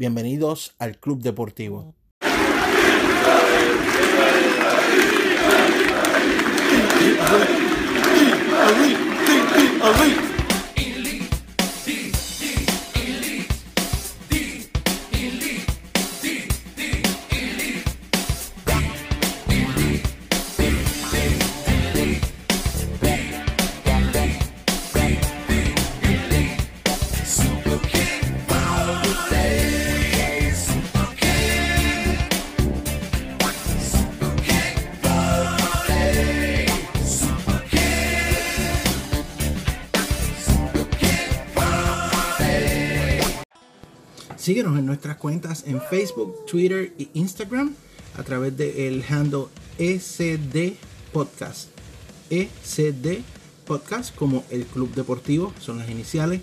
Bienvenidos al Club Deportivo. Síguenos en nuestras cuentas en Facebook, Twitter e Instagram a través del handle ECD Podcast. ECD Podcast como el Club Deportivo, son las iniciales.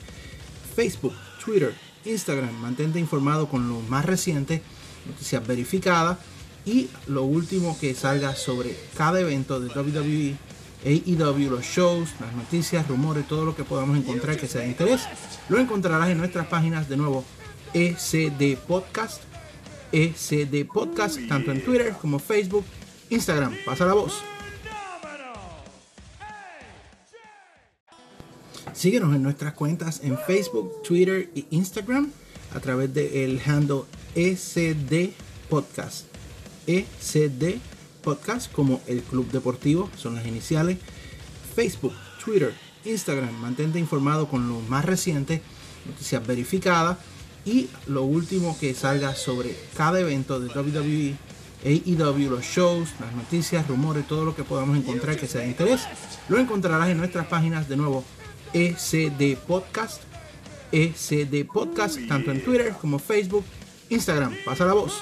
Facebook, Twitter, Instagram, mantente informado con lo más reciente, noticias verificadas y lo último que salga sobre cada evento de WWE, AEW, los shows, las noticias, rumores, todo lo que podamos encontrar que sea de interés, lo encontrarás en nuestras páginas de nuevo ECD Podcast, ECD Podcast, tanto en Twitter como Facebook, Instagram. Pasa la voz. Síguenos en nuestras cuentas en Facebook, Twitter e Instagram a través del handle ECD Podcast. ECD Podcast como el Club Deportivo, son las iniciales. Facebook, Twitter, Instagram, mantente informado con lo más reciente, noticias verificadas y lo último que salga sobre cada evento de WWE, AEW, los shows, las noticias, rumores, todo lo que podamos encontrar que sea de interés, lo encontrarás en nuestras páginas de nuevo ECD Podcast, ECD Podcast, tanto en Twitter como Facebook, Instagram. Pasa la voz.